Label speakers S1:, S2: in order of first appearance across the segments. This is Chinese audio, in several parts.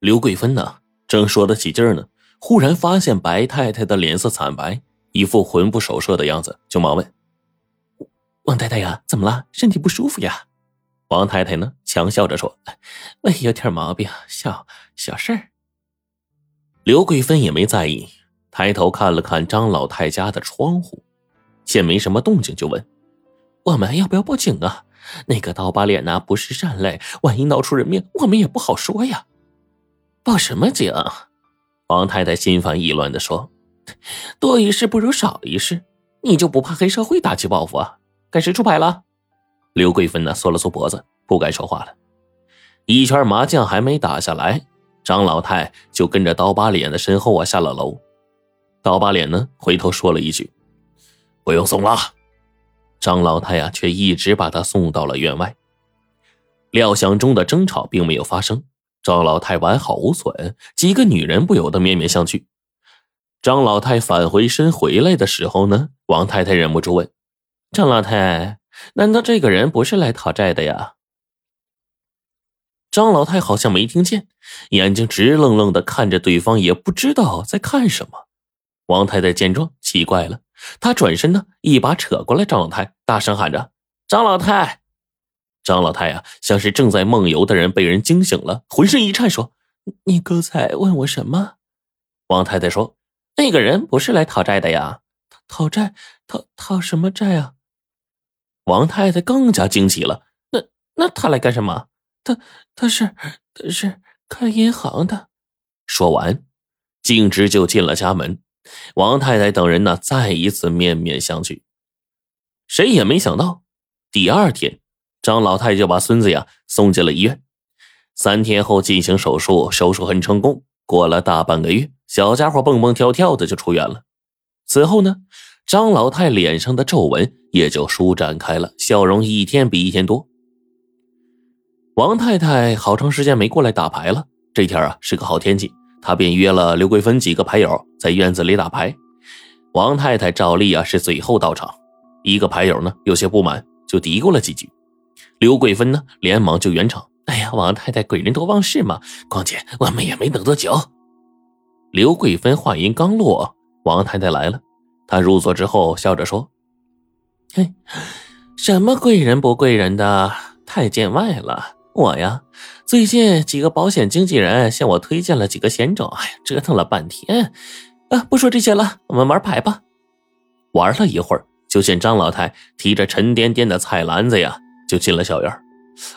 S1: 刘桂芬呢，正说得起劲儿呢，忽然发现白太太的脸色惨白，一副魂不守舍的样子，就忙问：“王太太呀，怎么了？身体不舒服呀？”王太太呢，强笑着说：“我有点毛病，小小事儿。”刘桂芬也没在意，抬头看了看张老太家的窗户，见没什么动静，就问：“我们要不要报警啊？那个刀疤脸呢，不是善类，万一闹出人命，我们也不好说呀。”报什么警？王太太心烦意乱的说：“多一事不如少一事，你就不怕黑社会打击报复啊？该谁出牌了？”刘桂芬呢，缩了缩脖子，不该说话了。一圈麻将还没打下来，张老太就跟着刀疤脸的身后啊下了楼。刀疤脸呢，回头说了一句：“不用送了。”张老太呀，却一直把他送到了院外。料想中的争吵并没有发生。张老太完好无损，几个女人不由得面面相觑。张老太返回身回来的时候呢，王太太忍不住问：“张老太，难道这个人不是来讨债的呀？”张老太好像没听见，眼睛直愣愣的看着对方，也不知道在看什么。王太太见状，奇怪了，她转身呢，一把扯过来张老太，大声喊着：“张老太！”张老太呀，像是正在梦游的人被人惊醒了，浑身一颤，说：“你刚才问我什么？”王太太说：“那个人不是来讨债的呀，讨债，讨讨什么债啊？”王太太更加惊奇了：“那那他来干什么？他他是他是开银行的。”说完，径直就进了家门。王太太等人呢，再一次面面相觑。谁也没想到，第二天。张老太就把孙子呀送进了医院，三天后进行手术，手术很成功。过了大半个月，小家伙蹦蹦跳跳的就出院了。此后呢，张老太脸上的皱纹也就舒展开了，笑容一天比一天多。王太太好长时间没过来打牌了，这天啊是个好天气，她便约了刘桂芬几个牌友在院子里打牌。王太太照例啊是最后到场，一个牌友呢有些不满，就嘀咕了几句。刘桂芬呢，连忙就圆场。哎呀，王太太贵人多忘事嘛，况且我们也没等多久。刘桂芬话音刚落，王太太来了。她入座之后，笑着说：“嘿，什么贵人不贵人的，太见外了。我呀，最近几个保险经纪人向我推荐了几个险种，哎呀，折腾了半天。啊，不说这些了，我们玩牌吧。玩了一会儿，就见张老太提着沉甸甸的菜篮子呀。”就进了小院，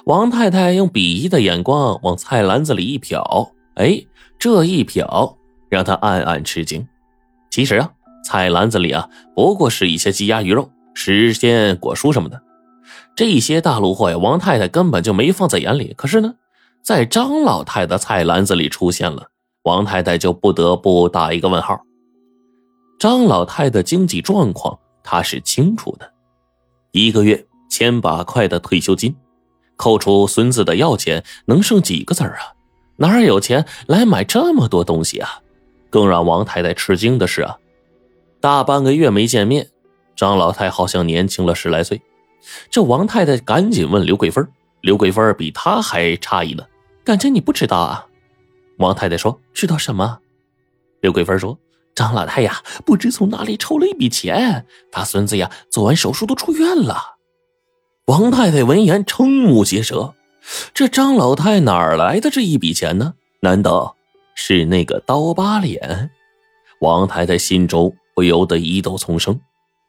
S1: 王太太用鄙夷的眼光往菜篮子里一瞟，哎，这一瞟让她暗暗吃惊。其实啊，菜篮子里啊不过是一些鸡鸭鱼肉、时鲜果蔬什么的，这些大陆货呀，王太太根本就没放在眼里。可是呢，在张老太的菜篮子里出现了，王太太就不得不打一个问号。张老太的经济状况她是清楚的，一个月。千把块的退休金，扣除孙子的药钱，能剩几个子儿啊？哪有钱来买这么多东西啊？更让王太太吃惊的是啊，大半个月没见面，张老太好像年轻了十来岁。这王太太赶紧问刘桂芬，刘桂芬比她还诧异呢，感情你不知道啊？王太太说：“知道什么？”刘桂芬说：“张老太呀，不知从哪里抽了一笔钱，他孙子呀做完手术都出院了。”王太太闻言瞠目结舌，这张老太哪儿来的这一笔钱呢？难道是那个刀疤脸？王太太心中不由得疑窦丛生，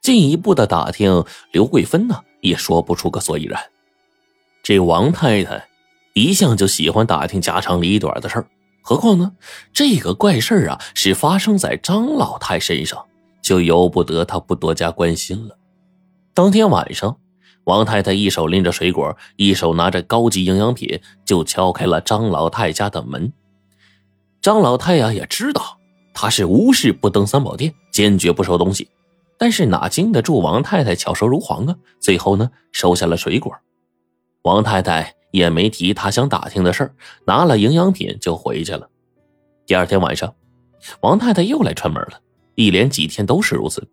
S1: 进一步的打听刘桂芬呢，也说不出个所以然。这王太太一向就喜欢打听家长里短的事儿，何况呢，这个怪事儿啊是发生在张老太身上，就由不得她不多加关心了。当天晚上。王太太一手拎着水果，一手拿着高级营养品，就敲开了张老太家的门。张老太呀也知道，他是无事不登三宝殿，坚决不收东西。但是哪经得住王太太巧舌如簧啊？最后呢，收下了水果。王太太也没提他想打听的事拿了营养品就回去了。第二天晚上，王太太又来串门了，一连几天都是如此，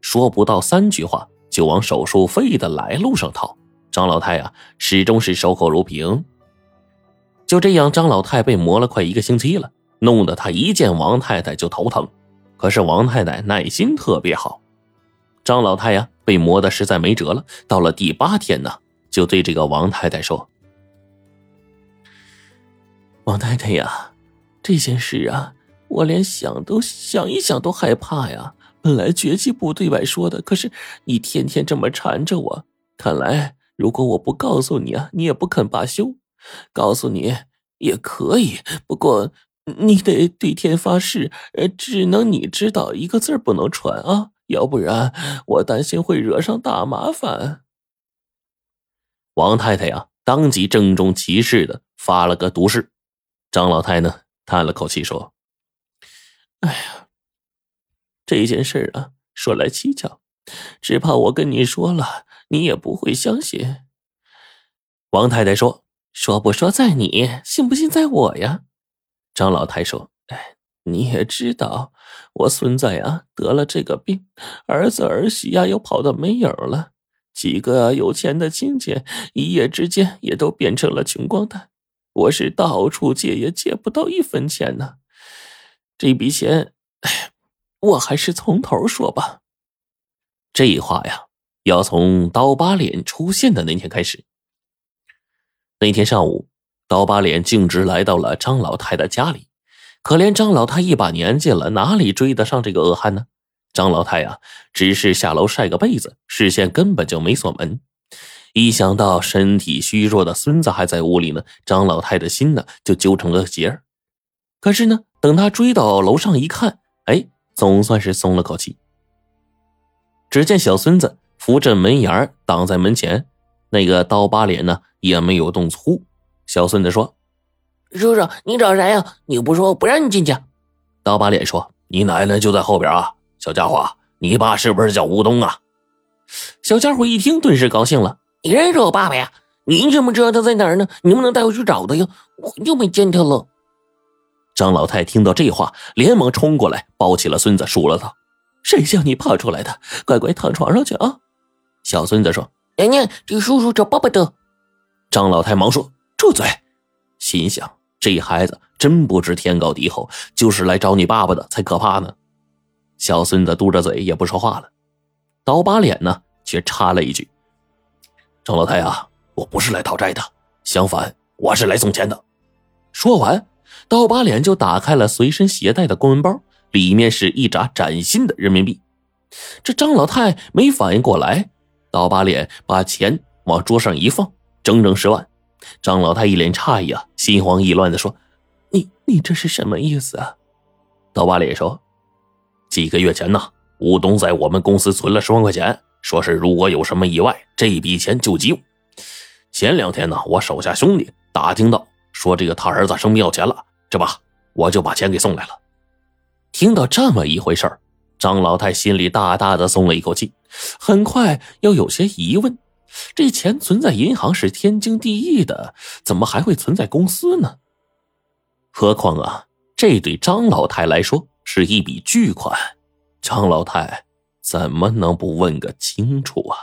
S1: 说不到三句话。就往手术费的来路上套，张老太呀始终是守口如瓶。就这样，张老太被磨了快一个星期了，弄得他一见王太太就头疼。可是王太太耐心特别好，张老太呀被磨得实在没辙了。到了第八天呢，就对这个王太太说：“王太太呀，这件事啊，我连想都想一想都害怕呀。本来绝技不对外说的，可是你天天这么缠着我，看来如果我不告诉你啊，你也不肯罢休。告诉你也可以，不过……”你得对天发誓，呃，只能你知道，一个字不能传啊，要不然我担心会惹上大麻烦。王太太呀，当即郑重其事的发了个毒誓。张老太呢，叹了口气说：“哎呀，这件事啊，说来蹊跷，只怕我跟你说了，你也不会相信。”王太太说：“说不说在你，信不信在我呀。”张老太说：“哎，你也知道，我孙子呀得了这个病，儿子儿媳呀又跑的没影了，几个有钱的亲戚一夜之间也都变成了穷光蛋，我是到处借也借不到一分钱呢。这笔钱，哎，我还是从头说吧。这话呀，要从刀疤脸出现的那天开始。那天上午。”刀疤脸径直来到了张老太的家里，可怜张老太一把年纪了，哪里追得上这个恶汉呢？张老太呀，只是下楼晒个被子，视线根本就没锁门。一想到身体虚弱的孙子还在屋里呢，张老太的心呢就揪成了结儿。可是呢，等他追到楼上一看，哎，总算是松了口气。只见小孙子扶着门沿挡在门前，那个刀疤脸呢也没有动粗。小孙子说：“
S2: 叔叔，你找谁呀？你不说，不让你进去。”
S1: 刀疤脸说：“你奶奶就在后边啊，小家伙，你爸是不是叫吴东啊？”
S2: 小家伙一听，顿时高兴了：“你认识我爸爸呀？你怎么知道他在哪儿呢？你能不能带我去找他呀？我很久没见他了。”
S1: 张老太听到这话，连忙冲过来抱起了孙子，数落道：“谁叫你跑出来的？乖乖躺床上去啊！”小孙子说：“
S2: 娘娘，这叔叔找爸爸的。”
S1: 张老太忙说。住嘴！心想这孩子真不知天高地厚，就是来找你爸爸的才可怕呢。小孙子嘟着嘴也不说话了。刀疤脸呢，却插了一句：“张老太啊，我不是来讨债的，相反，我是来送钱的。”说完，刀疤脸就打开了随身携带的公文包，里面是一沓崭新的人民币。这张老太没反应过来，刀疤脸把钱往桌上一放，整整十万。张老太一脸诧异啊，心慌意乱的说：“你你这是什么意思啊？”刀疤脸说：“几个月前呢，吴东在我们公司存了十万块钱，说是如果有什么意外，这笔钱救急用。前两天呢，我手下兄弟打听到，说这个他儿子生病要钱了，这不，我就把钱给送来了。”听到这么一回事张老太心里大大的松了一口气，很快又有些疑问。这钱存在银行是天经地义的，怎么还会存在公司呢？何况啊，这对张老太来说是一笔巨款，张老太怎么能不问个清楚啊？